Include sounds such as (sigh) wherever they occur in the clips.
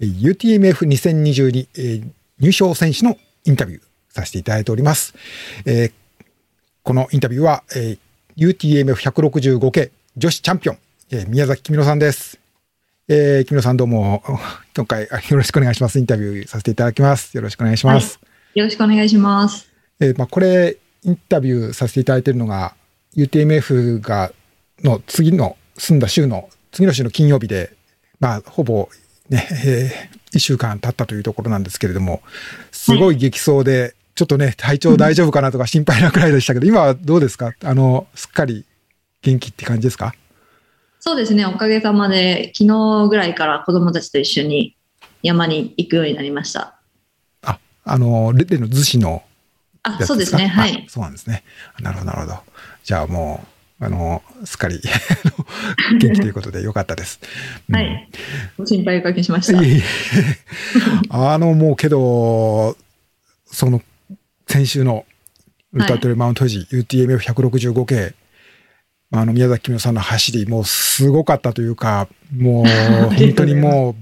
UTMF2022、えー、入賞選手のインタビューさせていただいております。えー、このインタビューは、えー、UTMF165 系女子チャンピオン、えー、宮崎君野さんです。えー、君野さんどうも、(laughs) 今回よろしくお願いします。インタビューさせていただきます。よろしくお願いします。はい、よろしくお願いします。えー、まあ、これ、インタビューさせていただいているのが、UTMF が、の次の、済んだ週の、次の週の金曜日で、まあ、ほぼね、えー、1週間経ったというところなんですけれども、すごい激走で、ちょっとね、体調大丈夫かなとか心配なくらいでしたけど、今はどうですか？あの、すっかり元気って感じですか？そうですね、おかげさまで、昨日ぐらいから子供たちと一緒に山に行くようになりました。あ、あの、レレの逗子のあ、そうですね、はい。そうなんですね。なるほど、なるほど。じゃあもう、あの、すっかり元気ということでよかったです。はい。ご心配おかけしました。いいあの、もうけど、その、先週のウルトラトレマウント富士 UTMF165 系、あの、宮崎君さんの走り、もうすごかったというか、もう、(laughs) 本当にも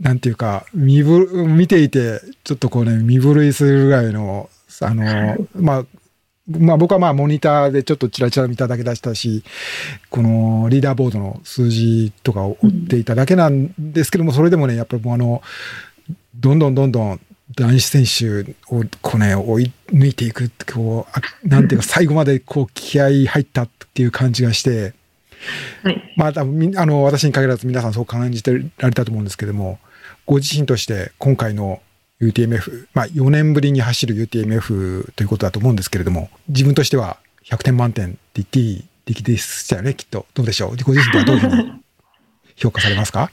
う、なんていうか、見ぶ、見ていて、ちょっとこうね、身震いするぐらいの、あの、(laughs) まあ、まあ僕はまあモニターでちょっとチラチラ見ただけ出したし、このリーダーボードの数字とかを追っていただけなんですけども、それでもね、やっぱりもうあの、どんどんどんどん男子選手をこうね、追い抜いていく、こう、なんていうか最後までこう気合入ったっていう感じがして、はい、まあ多分あの私に限らず皆さんそう感じてられたと思うんですけども、ご自身として今回の UTMF、まあ、4年ぶりに走る UTMF ということだと思うんですけれども、自分としては100点満点って言っていい出来でしたよね、きっと。どうでしょう？ご自身ではどういうふうに (laughs) 評価されますか？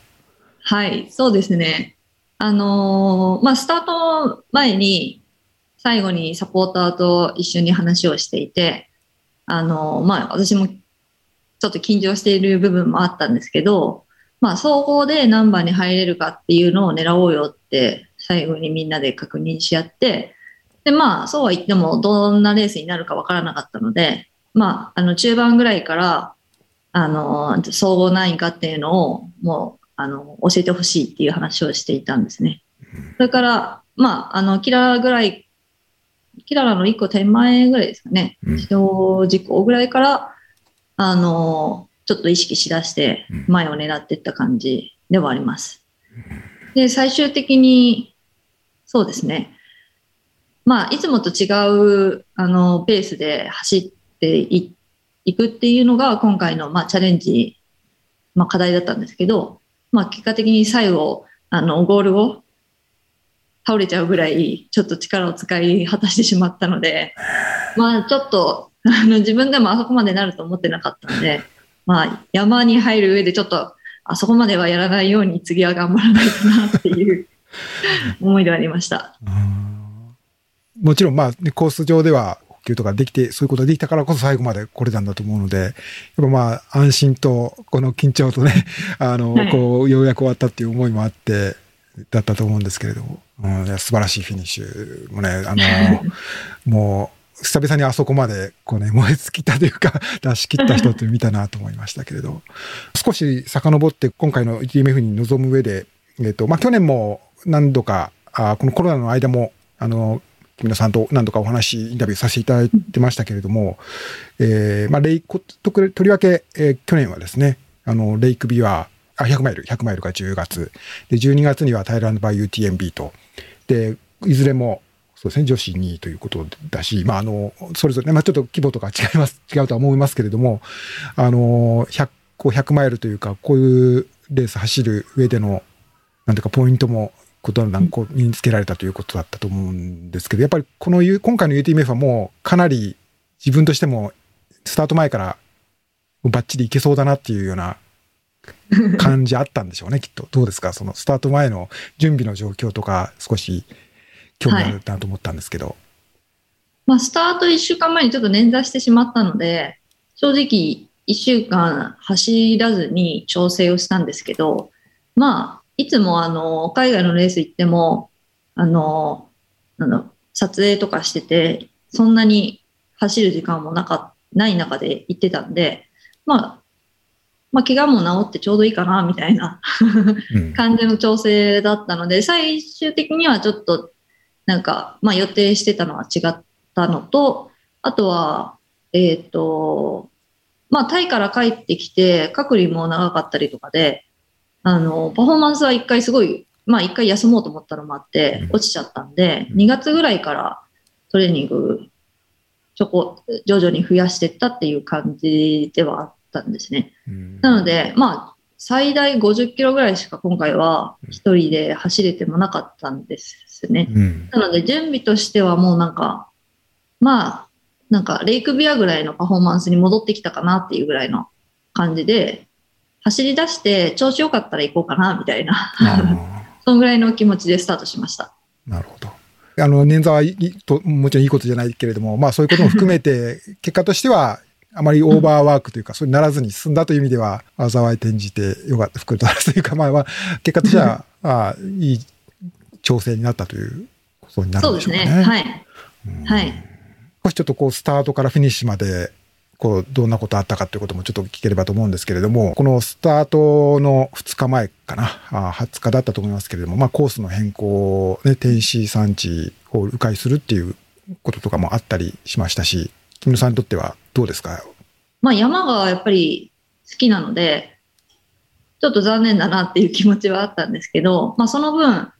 はい、そうですね。あのー、まあ、スタート前に、最後にサポーターと一緒に話をしていて、あのー、まあ、私もちょっと緊張している部分もあったんですけど、まあ、総合で何番に入れるかっていうのを狙おうよって最後にみんなで確認し合って、で、まあ、そうは言っても、どんなレースになるかわからなかったので、まあ、あの、中盤ぐらいから、あの、総合何位かっていうのを、もう、あの、教えてほしいっていう話をしていたんですね。それから、まあ、あの、キララぐらい、キララの1個手前ぐらいですかね、指導事項ぐらいから、あの、ちょっと意識しだして、前を狙っていった感じではあります。で、最終的に、そうですね。まあ、いつもと違う、あの、ペースで走っていくっていうのが、今回の、まあ、チャレンジ、まあ、課題だったんですけど、まあ、結果的に最後、あの、ゴールを倒れちゃうぐらい、ちょっと力を使い果たしてしまったので、まあ、ちょっと、あの、自分でもあそこまでなると思ってなかったので、まあ、山に入る上でちょっと、あそこまではやらないように次は頑張らないとなっていう (laughs) 思いでありました。もちろん、まあ、ね、コース上では補給とかできて、そういうことができたからこそ最後まで来れたんだと思うので、やっぱまあ、安心と、この緊張とね、(laughs) あの、はい、こう、ようやく終わったっていう思いもあって、だったと思うんですけれども、うん、素晴らしいフィニッシュもね、あの、(laughs) もう、久々にあそこまで、こうね、燃え尽きたというか、出し切った人って見たなと思いましたけれど、少し遡って今回の ETMF に臨む上で、えっ、ー、と、まあ、去年も何度か、あこのコロナの間も、あの、木村さんと何度かお話、インタビューさせていただいてましたけれども、えー、まあ、レイコ、と、とりわけ、えー、去年はですね、あの、レイクビワーあ、100マイル、100マイルが10月。で、12月にはタイランドバイ UTMB と。で、いずれも、そうですね、女子2位ということだし、まあ、あの、それぞれね、まあ、ちょっと規模とか違います、違うとは思いますけれども、あの、100、100マイルというか、こういうレース走る上での、なんていうか、ポイントもことなんこう身につけられたということだったと思うんですけど、やっぱりこの今回の UTMF はもうかなり自分としてもスタート前からバッチリいけそうだなっていうような (laughs) 感じあったんでしょうね、きっと。どうですか？そのスタート前の準備の状況とか少し興味あるなと思ったんですけど。はい、まあ、スタート1週間前にちょっと捻挫してしまったので、正直1週間走らずに調整をしたんですけど、まあ、いつもあの、海外のレース行っても、あの、あの撮影とかしてて、そんなに走る時間もなかない中で行ってたんで、まあ、まあ、怪我も治ってちょうどいいかな、みたいなうん。感じの調整だったので、最終的にはちょっと、なんか、まあ予定してたのは違ったのと、あとは、えっ、と、まあタイから帰ってきて、隔離も長かったりとかで、あの、パフォーマンスは一回すごい、まあ一回休もうと思ったのもあってうん、落ちちゃったんで、うん。2月ぐらいからトレーニング、ちょこ、徐々に増やしていったっていう感じではあったんですね。うん。なので、まあ、最大50キロぐらいしか今回は一人で走れてもなかったんですね。うん。なので、準備としてはもうなんか、まあ、なんか、レイクビアぐらいのパフォーマンスに戻ってきたかなっていうぐらいの感じで、走り出して調子良かったら行こうかな、みたいな、あ (laughs) そのぐらいの気持ちでスタートしました。ーなるほど。あの、捻挫はいいと、もちろんいいことじゃないけれども、まあそういうことも含めて、(laughs) 結果としては、あまりオーバーワークというか、そうにならずに進んだという意味では、災い転じてよかった、福とというか、まあまあ、結果としては、(laughs) ああいい調整になったということになるそうですんでしょうかね。ね。はい。うんはい。少しちょっとこう、スタートからフィニッシュまで、こう、どんなことあったかということもちょっと聞ければと思うんですけれども、このスタートの2日前かな、あ20日だったと思いますけれども、まあ、コースの変更、ね、天使産地を迂回するっていうこととかもあったりしましたし、木村さんにとってはどうですか？まあ山がやっぱり好きなので、ちょっと残念だなっていう気持ちはあったんですけど、まあその分、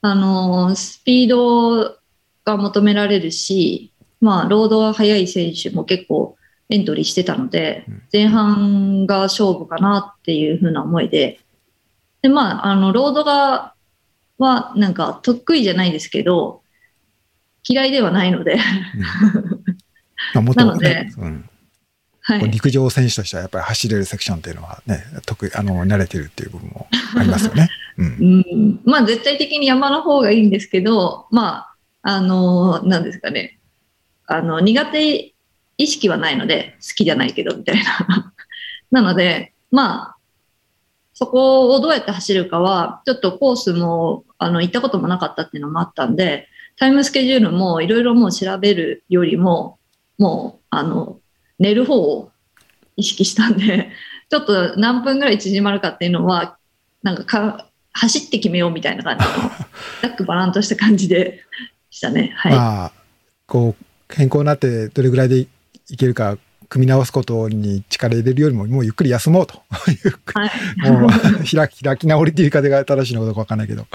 あのスピードが求められるし、まあロードが速い選手も結構エントリーしてたのでうん、前半が勝負かなっていう風な思いで、で、まああのロードが、はなんか得意じゃないですけど、嫌いではないので、まあ、元なのでうん。はい。陸上選手としてはやっぱり走れるセクションっていうのはね、得意、あの、慣れてるっていう部分もありますよね。(laughs) うん。うん、まあ絶対的に山の方がいいんですけど、まあ、あのなんですかね、あの、苦手意識はないので、好きじゃないけど、みたいな。(laughs) なので、まあ、そこをどうやって走るかは、ちょっとコースも、あの、行ったこともなかったっていうのもあったんで、タイムスケジュールもいろいろもう調べるよりも、もう、あの、寝る方を意識したんで、ちょっと何分ぐらい縮まるかっていうのは、なんかか走って決めようみたいな感じの、(laughs) ざっくばらんとした感じでしたね。はい。まあ、こう、変更になってどれぐらいでいけるか、組み直すことに力入れるよりも、もうゆっくり休もうと。いう、はい。もう開き、開き直りっていう言い方が正しいのかどうかわかんないけど、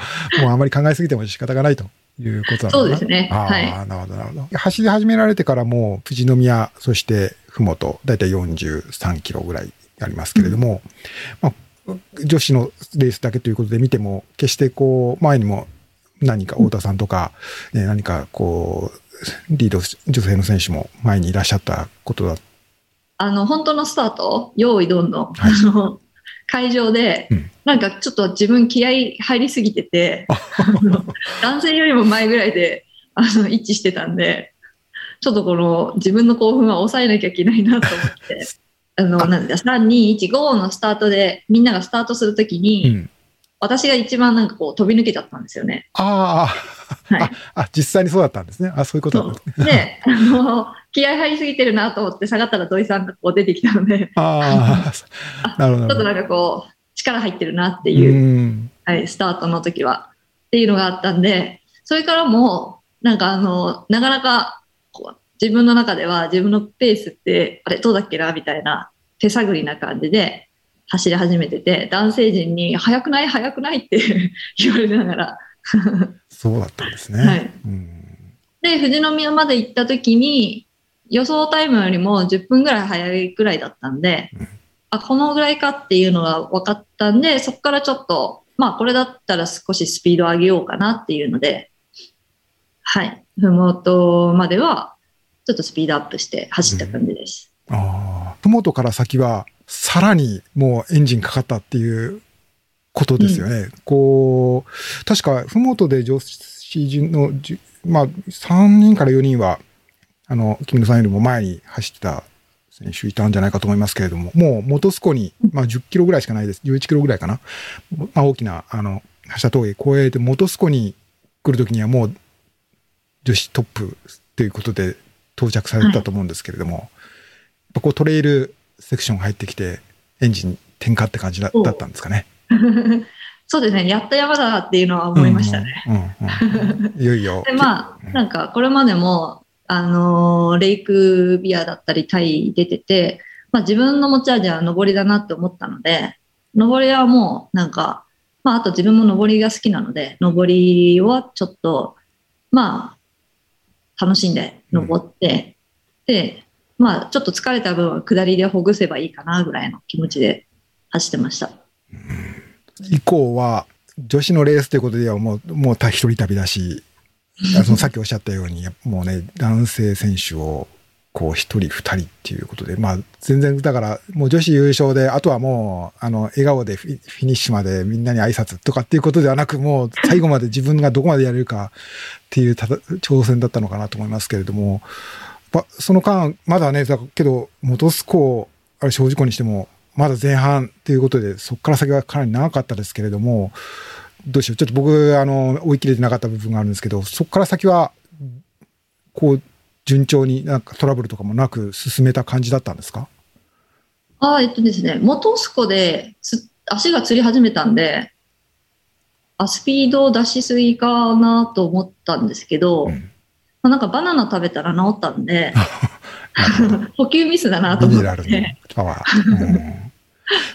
もうあまり考えすぎても仕方がないということなのかな。そうですね。ああ、はい。なるほど、なるほど。走り始められてからもう、富士宮、そして、ふもと、だいたい43キロぐらいありますけれども、まあ、女子のレースだけということで見ても、決してこう、前にも何か太田さんとか、ね、何かこう、リード女性の選手も前にいらっしゃったことだ。あの、本当のスタート、用意どんどん、はい。あの、会場で、うん。なんかちょっと自分気合い入りすぎてて、男性よりも前ぐらいで、あの、一致してたんで、ちょっとこの自分の興奮は抑えなきゃいけないなと思って、(laughs) あの、なんだ、3、2、1、5のスタートで、みんながスタートするときに、うん。私が一番なんかこう飛び抜けちゃったんですよね。ああ、はいあ、あ、実際にそうだったんですね。あ、そういうことだったんですね。で、あの、気合入りすぎてるなと思って下がったら土井さんがこう出てきたので、あ (laughs) あ、なるほど。ちょっとなんかこう、力入ってるなってういう、ん。はい、スタートの時は。っていうのがあったんで、それからも、なんかあの、なかなかこう自分の中では自分のペースって、あれどうだっけなみたいな手探りな感じで走り始めてて、男性陣に速くない速くないって (laughs) 言われながら、そうだったんですね。はいうん。で、富士宮まで行った時に、予想タイムよりも10分ぐらい早いくらいだったんで、うんあ、このぐらいかっていうのが分かったんで、そこからちょっと、まあこれだったら少しスピード上げようかなっていうので、はい、ふもとまではちょっとスピードアップして走った感じです。ああ、ふもとから先は、さらにもうエンジンかかったっていうことですよね。こう、確か、ふもとで女子陣のまあ、3人から4人は、あの、木村さんよりも前に走ってた選手いたんじゃないかと思いますけれども、もう元栖湖に、まあ10キロぐらいしかないです。11キロぐらいかな。まあ大きな、あの、橋田峠越えて元栖湖に来るときにはもう女子トップということで到着されてたと思うんですけれども、やっぱこうトレイルセクションが入ってきて、エンジン点火って感じだったんですかね。(laughs) そうですね、やった山だっていうのは思いましたね。うんうんうんいよいよ。(laughs) で、まうんあ、なんか、これまでも、あのーレイクビアだったり、タイ出てて、まあ自分の持ち味は登りだなって思ったので、登りはもう、なんか、まああと自分も登りが好きなので、登りはちょっと、まあ、楽しんで登って、で、まあちょっと疲れた分は下りでほぐせばいいかなぐらいの気持ちで走ってました。以降は、女子のレースということではもう、もうた一人旅だし、あそのさっきおっしゃったように、もうね、男性選手を、こう、一人、二人っていうことで、まあ、全然、だから、もう女子優勝で、あとはもう、あの、笑顔でフィニッシュまでみんなに挨拶とかっていうことではなく、もう、最後まで自分がどこまでやれるかっていう挑戦だったのかなと思いますけれども、まその間、まだね、だけど、元栖湖、あれ、正直にしても、まだ前半っていうことで、そこから先はかなり長かったですけれども、どうしよう？ちょっと僕、あの、追い切れてなかった部分があるんですけど、そこから先は、こう、順調になんかトラブルとかもなく進めた感じだったんですか？ああ、えっとですね、元栖湖です足がつり始めたんで、あ、スピードを出しすぎかなと思ったんですけど、うんまあ、なんかバナナ食べたら治ったんで、(laughs) (laughs) 補給ミスだなと思っミネラルのて、パワー。うん。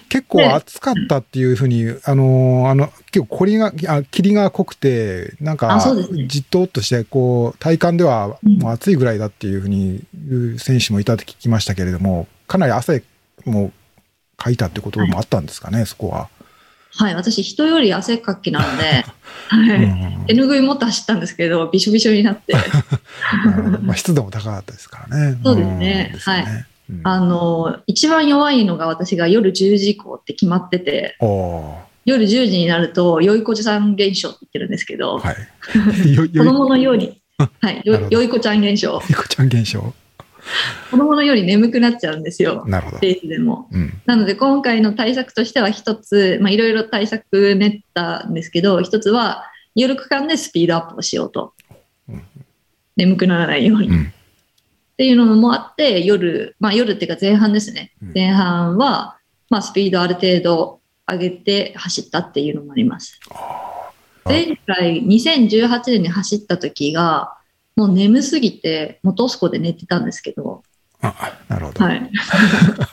結構暑かったっていうふうに、あの、あの、結構りが、あ霧が濃くて、なんかじっとっとして、こう、体感ではうん。もう暑いぐらいだっていうふうに言う選手もいたって聞きましたけれども、かなり汗もかいたってこともあったんですかね、そこは。はい、私人より汗っかきなので、う (laughs) はい、ん手ぬぐい持って走ったんですけど、びしょびしょになって、まあ、湿度も高かったですからね。(laughs) そうですね。んですよね。うん。あの、一番弱いのが私が夜10時以降って決まってて、夜10時になると、よいこちゃん現象って言ってるんですけど、はい。よ、(laughs) 子よ、供のように、はい、よよいこちゃん現象。よこちゃん現象。子供のように眠くなっちゃうんですよ、なるほど。レースでも。うん。なので今回の対策としては一つ、まあいろいろ対策練ったんですけど、一つは夜区間でスピードアップをしようとうん。眠くならないように。っうん。ていうのもあって、夜、まあ夜っていうか前半ですねうん。前半は、まあスピードある程度上げて走ったっていうのもあります。あ前回2018年に走った時が、もう眠すぎて、元栖湖で寝てたんですけど、あ、なるほど。はい。(laughs)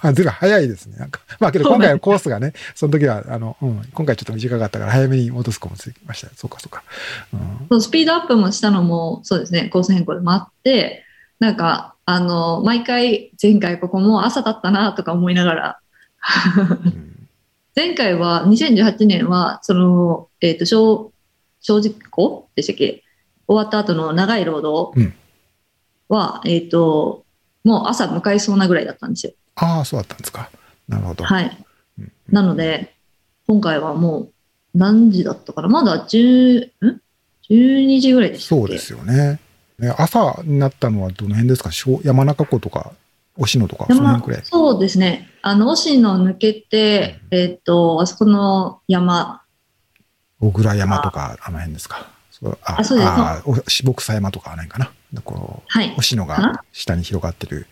あ、ずいぶん早いですね。なんか。まあけど今回はコースがね、その時は、あの、うん、今回ちょっと短かったから早めに戻す子もつきましたよ。そうかそうか。うん。そうスピードアップもしたのも、そうですね、コース変更でもあって、なんか、あの、毎回、前回ここも朝だったなとか思いながら、うん (laughs) 前回は、2018年は、その、えっ、と、正、正直湖でしたっけ？終わった後の長いロードうんは、えっ、と、もう朝迎えそうなぐらいだったんですよ。ああ、そうだったんですか。なるほど。はい。うんなので、今回はもう、何時だったかなまだ10、ん ?12 時ぐらいでしたそうですよね。ね朝になったのはどの辺ですか？小山中湖とか、忍野とか、その山辺くらい？そうですね。あの、押野抜けて、えっ、と、あそこの山、小倉山とか、あの辺ですか。ああそうですあお下草山とかあの辺かな。こう、はい。星野が下に広がってる。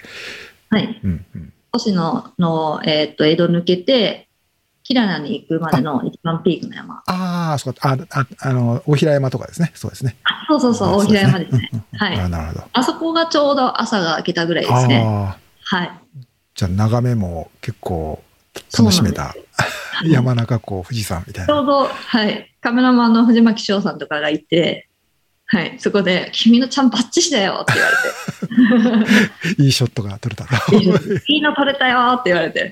はい。うんうん。押野の、えっ、と、江戸抜けて、キラナに行くまでの一番ピークの山。ああ、そうか。あ、ああの、大平山とかですね。そうですね。あそうそうそう、あ大平山ですね。はいあなるほど。あそこがちょうど朝が明けたぐらいですね。ああ、はい。じゃあ眺めも結構楽しめた。(laughs) 山中湖、富士山みたいな。ちょうど、はい。カメラマンの藤巻翔さんとかがいて、はい。そこで、君のちゃんバッチシだよって言われて。(laughs) いいショットが撮れたと。いいの撮れたよって言われて。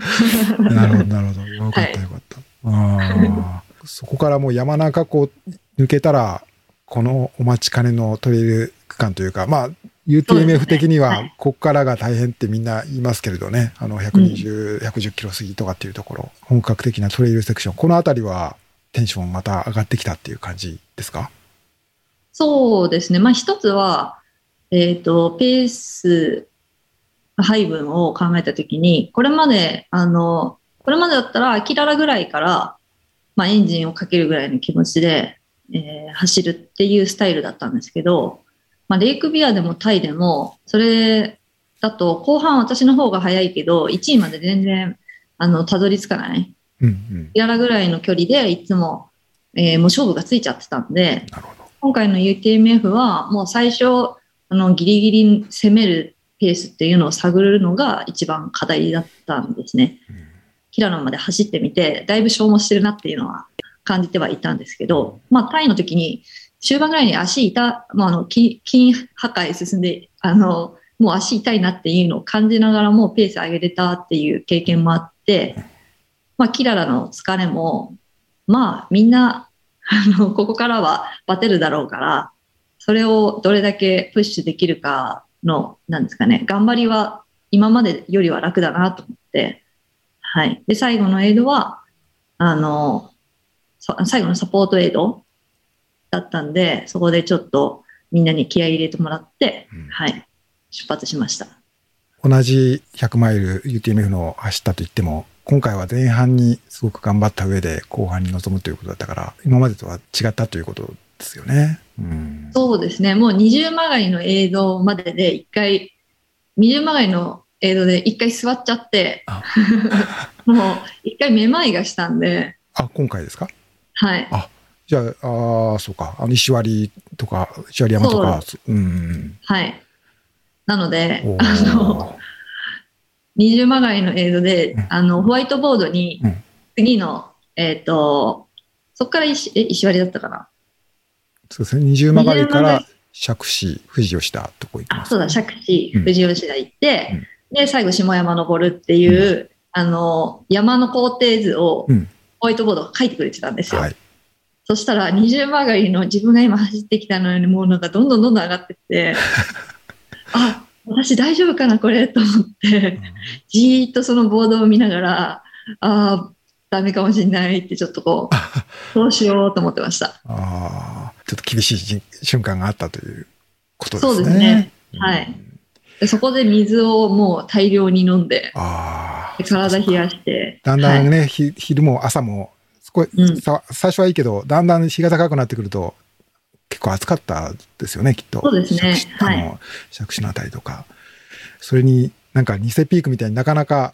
なるほど、なるほど。よかった、よかった。あーそこからもう山中湖抜けたら、このお待ちかねのトレイル区間というか、まあ、UTMF ね的にははい、ここからが大変ってみんな言いますけれどね、あの、120、110キロ過ぎとかっていうところ、本格的なトレイルセクション、このあたりはテンションまた上がってきたっていう感じですか？そうですね。まあ一つは、えっ、と、ペース配分を考えたときに、これまで、あの、これまでだったら、秋ララぐらいから、まあエンジンをかけるぐらいの気持ちで、えー走るっていうスタイルだったんですけど、まあレイクビアでもタイでも、それだと後半私の方が早いけど、1位まで全然、あの、たどり着かない。うんうん。ぐらいの距離でいつも、えーもう勝負がついちゃってたんで。今回の UTMF はもう最初、あの、ギリギリ攻めるペースっていうのを探るのが一番課題だったんですね。うんキララまで走ってみて、だいぶ消耗してるなっていうのは感じてはいたんですけど、まあ、タイの時に、終盤ぐらいに足痛、まあ、あの、筋筋破壊進んで、あの、もう足痛いなっていうのを感じながらもペース上げれたっていう経験もあって、まあ、キララの疲れも、まあ、みんな、あの、ここからはバテるだろうから、それをどれだけプッシュできるかの、なんですかね、頑張りは今までよりは楽だなと思って、はい。で、最後のエイドは、あの、そ最後のサポートエイドだったんで、そこでちょっとみんなに気合い入れてもらって、うんはい。出発しました。同じ100マイル UTMF の走ったと言っても、今回は前半にすごく頑張った上で後半に臨むということだったから、今までとは違ったということですよね。うん。そうですね。もう二重曲がりの映像までで一回、二重曲がりの映像で一回座っちゃってあ、(laughs) もう一回めまいがしたんで、あ、今回ですか？はい。じゃあ、ああ、そうか。あの、石割とか、石割山とか、うん。はい。なのでお、あの、ー二重曲がりの映像でうん、あの、ホワイトボードにうん、次の、えっ、と、そこから石、え、石割だったかな。そうですね。二重曲がりから釈子、富士吉田とこ行きまあ、す、そうだ、釈子、うん。富士吉田行って、で、最後、下山登るっていう、あの、山の工程図をうん、ホワイトボードが書いてくれてたんですよ。はい。そしたら、二重曲がりの自分が今走ってきたのよりも、なんかどんどんどんどん上がってって、(laughs) あ、私大丈夫かな、これ、と思って、じーっとそのボードを見ながら、ああ、ダメかもしれないって、ちょっとこう、どうしようと思ってました。ああ、ちょっと厳しいじ瞬間があったということですね。そうですねうんはい。でそこで水をもう大量に飲んで、あ。体冷やして、だんだんはいね、ひ昼も朝も、うんさ最初はいいけど、だんだん日が高くなってくると、結構暑かったですよね、きっと。そうですねあの、釈子のあたりとか。それになんか偽ピークみたいになかなか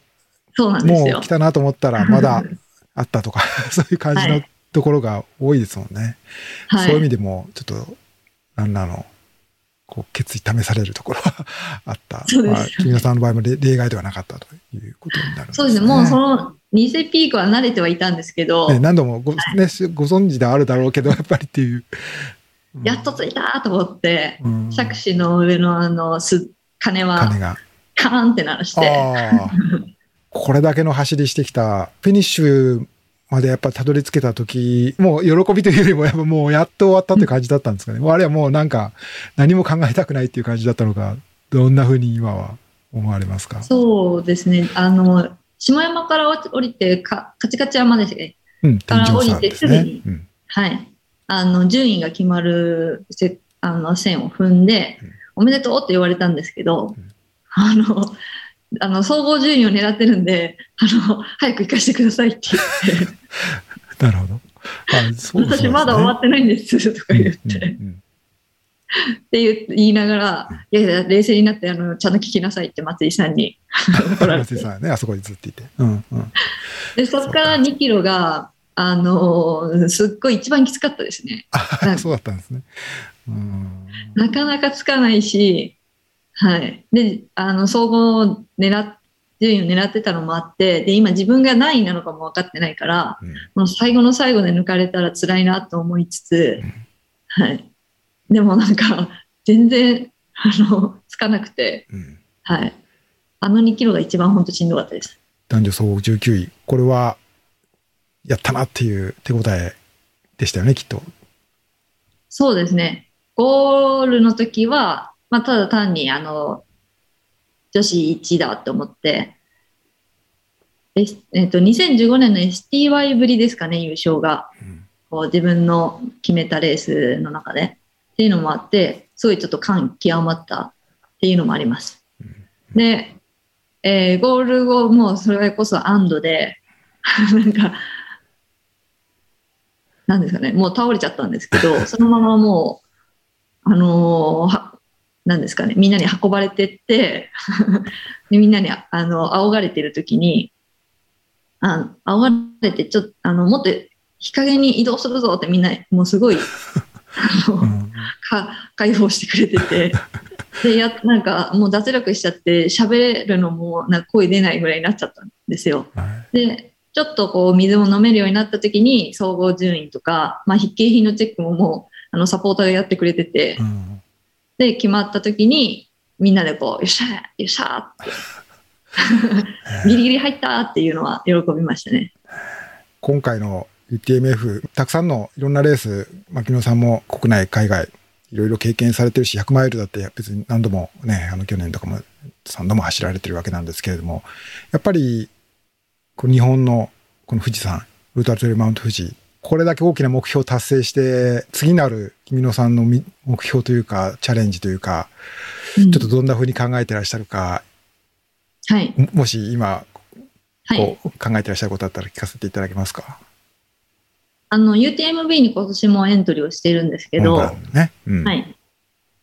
そうなんですよもう来。たなと思ったらまだ (laughs) あったとか、(laughs) そういう感じのはいところが多いですもんね。はいそういう意味でも、ちょっと、ランナーの、こう、決意試されるところは (laughs) あった。そうですよねまあ、君野さんの場合も例例外ではなかったということになるんですね。そうですね、もうその偽ピークは慣れてはいたんですけど、ね、何度もご,、ね、ご存知ではあるだろうけど、やっぱりっていう。うんやっと着いたと思って、うんの上のあの、す、鐘は金が。カーンって鳴らして。(laughs) これだけの走りしてきた、フィニッシュまでやっぱたどり着けた時、もう喜びというよりも、やっぱもうやっと終わったって感じだったんですかね。もうあれはもうなんか、何も考えたくないっていう感じだったのか、どんな風に今は思われますか？そうですね、あの、下山から降りてか、カチカチ山ですね。うん、から降りてすぐに。うんはい。あの、順位が決まるせあの線を踏んでうん、おめでとうって言われたんですけどうん、あの、あの、総合順位を狙ってるんで、あの、早く行かせてくださいって言って、(laughs) なるほど。あそう私まだ終わってないんですとか言って、うんうんって言って言いながら、いやいや、冷静になって、あの、ちゃんと聞きなさいって松井さんに。(laughs) 松井。さんね、あそこにずっといて。うんうん。で、そこから2キロが、あの、すっごい一番きつかったですね。あそうだったんですね。うんなかなかつかないし、はい。で、あの、総合を狙っ、順位を狙ってたのもあって、で、今自分が何位なのかも分かってないから、うんもう最後の最後で抜かれたら辛いなと思いつつ、はい。でもなんか、全然、あの、つかなくて、うんはい。あの2キロが一番本当しんどかったです。男女総合19位。これは、やったなっていう手応えでしたよね、きっと。そうですね。ゴールの時は、まあ、ただ単に、あの、女子1だと思って、ええっと、2015年の STY ぶりですかね、優勝が。うんこう自分の決めたレースの中で。っていうのもあって、すごいちょっと感極まったっていうのもあります。で、えーゴール後もそれこそ安堵で、(laughs) なんか、なんですかね、もう倒れちゃったんですけど、(laughs) そのままもう、あのーはなんですかね、みんなに運ばれてって、(laughs) でみんなにあの仰がれてる時に、あ煽られて、ちょっと、あの、もっと日陰に移動するぞってみんな、もうすごい、あの、うんか解放してくれてて、で、や、なんかもう脱力しちゃって、喋るのもなんか声出ないぐらいになっちゃったんですよ。はいで、ちょっとこう水も飲めるようになった時に総合順位とか、まあ、筆記品のチェックももうあのサポーターがやってくれてて、うん。で、決まった時にみんなでこう、よっしゃーよっしゃーって、(laughs) ギリギリ入ったっていうのは喜びましたね。今回の UTMF、たくさんのいろんなレース、牧野さんも国内、海外、いろいろ経験されてるし、100マイルだって別に何度もね、あの去年とかも3度も走られてるわけなんですけれども、やっぱり、こう日本のこの富士山、ウルトラトレイルマウント富士、これだけ大きな目標を達成して、次なる君野さんのみ目標というか、チャレンジというか、うんちょっとどんな風に考えてらっしゃるか、はい。ももし今、はい。こう考えてらっしゃることあったら聞かせていただけますか？あの、UTMB に今年もエントリーをしているんですけど、ね。うんはい。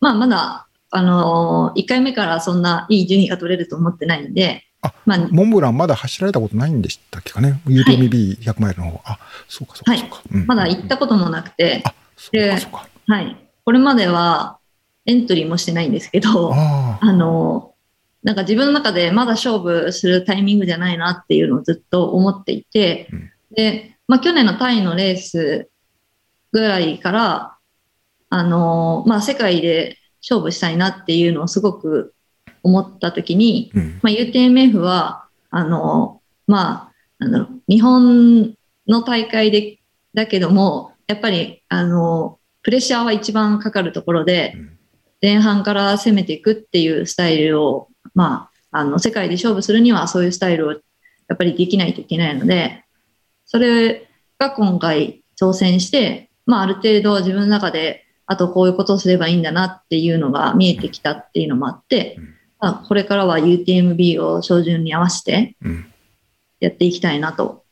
まあ、まだ、あのー、1回目からそんないい順位が取れると思ってないんで、あまあ、モンブランまだ走られたことないんでしたっけかね ?UTMB100 マイルの方。あ、そうかそうかそうか。うんまだ行ったこともなくて、あ、そうかそうか。はい。これまではエントリーもしてないんですけど、ああの、なんか自分の中でまだ勝負するタイミングじゃないなっていうのをずっと思っていて、うんで、まあ去年のタイのレースぐらいから、あの、まあ世界で勝負したいなっていうのをすごく思った時に、あ。うん。まあ UTMF は、あの、まあ、なんだろう、日本の大会で、だけども、やっぱり、あの、プレッシャーは一番かかるところで、うん前半から攻めていくっていうスタイルを、まあ、あの、世界で勝負するにはそういうスタイルをやっぱりできないといけないので、それが今回挑戦して、まあ、ある程度自分の中で、あとこういうことをすればいいんだなっていうのが見えてきたっていうのもあってうん、まあ、これからは UTMB を照準に合わせてうん。やっていきたいなと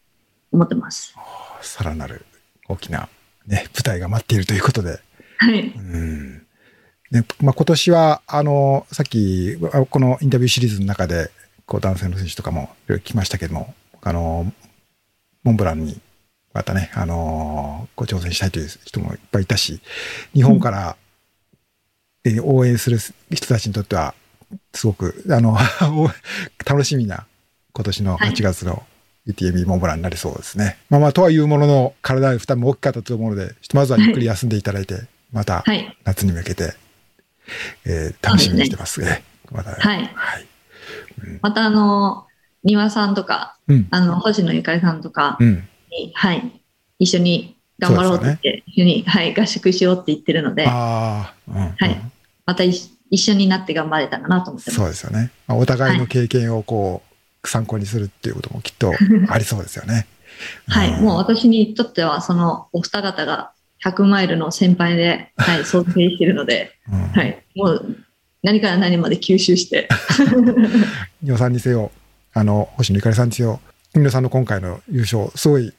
思ってます。さらなる大きなね、舞台が待っているということで。はい。うん。ね、まあ、今年は、あの、さっき、あこのインタビューシリーズの中で、こう、男性の選手とかも来ましたけども、あの、モンブランに、またね、あの、ご挑戦したいという人もいっぱいいたし、日本から、え応援する人たちにとっては、すごく、あの、(laughs) 楽しみな、今年の8月の UTMB モンブランになりそうですね。まあまあ、とはいうものの、体へ負担も大きかったと思うので、ひとまずはゆっくり休んでいただいて、ま (laughs) たはい。夏に向けて、えー楽しみにしてますね。また、はいはい。また、あの、庭さんとか、うん。あの、星野ゆかりさんとかうん。に、はい、一緒に頑張ろうって言って、一緒に、はい、合宿しようって言ってるので、ああ、うん。はいまたい一緒になって頑張れたらなと思ってそうます。ですよね。まあお互いの経験をこう、参考にするっていうこともきっとありそうですよね。(laughs) はい、んもう私にとっては、そのお二方が100マイルの先輩で、はい、想定しているので、うんはい、もう何から何まで吸収して、(laughs) ニオさんにせよ、あの、星野ゆかりさんにせよ、君野さんの今回の優勝、すごい、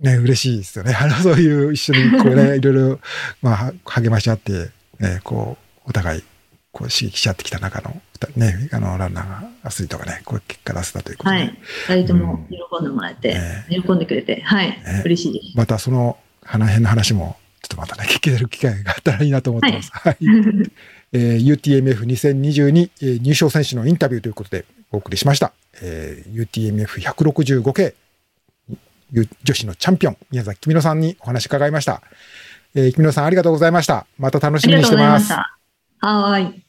ね、嬉しいですよね。(laughs) あの、そういう一緒に、こうね、いろいろ、まあ、は励まし合って、ね、こう、お互い、こう、刺激し合ってきた中の、ね、あの、ランナーが、アスリートがね、こういう結果出せたということで、はい、二人とも喜んでもらえて、ね喜んでくれて、はい、ね嬉しいです。またその、花辺の話も、ちょっとまたね、聞ける機会があったらいいなと思ってます。はい。えー UTMF2022、えー入賞選手のインタビューということでお送りしました。えー UTMF165 系ゆ女子のチャンピオン、宮崎君野さんにお話伺いました。えー、君野さんありがとうございました。また楽しみにしてます。ありがとうございました。はーい。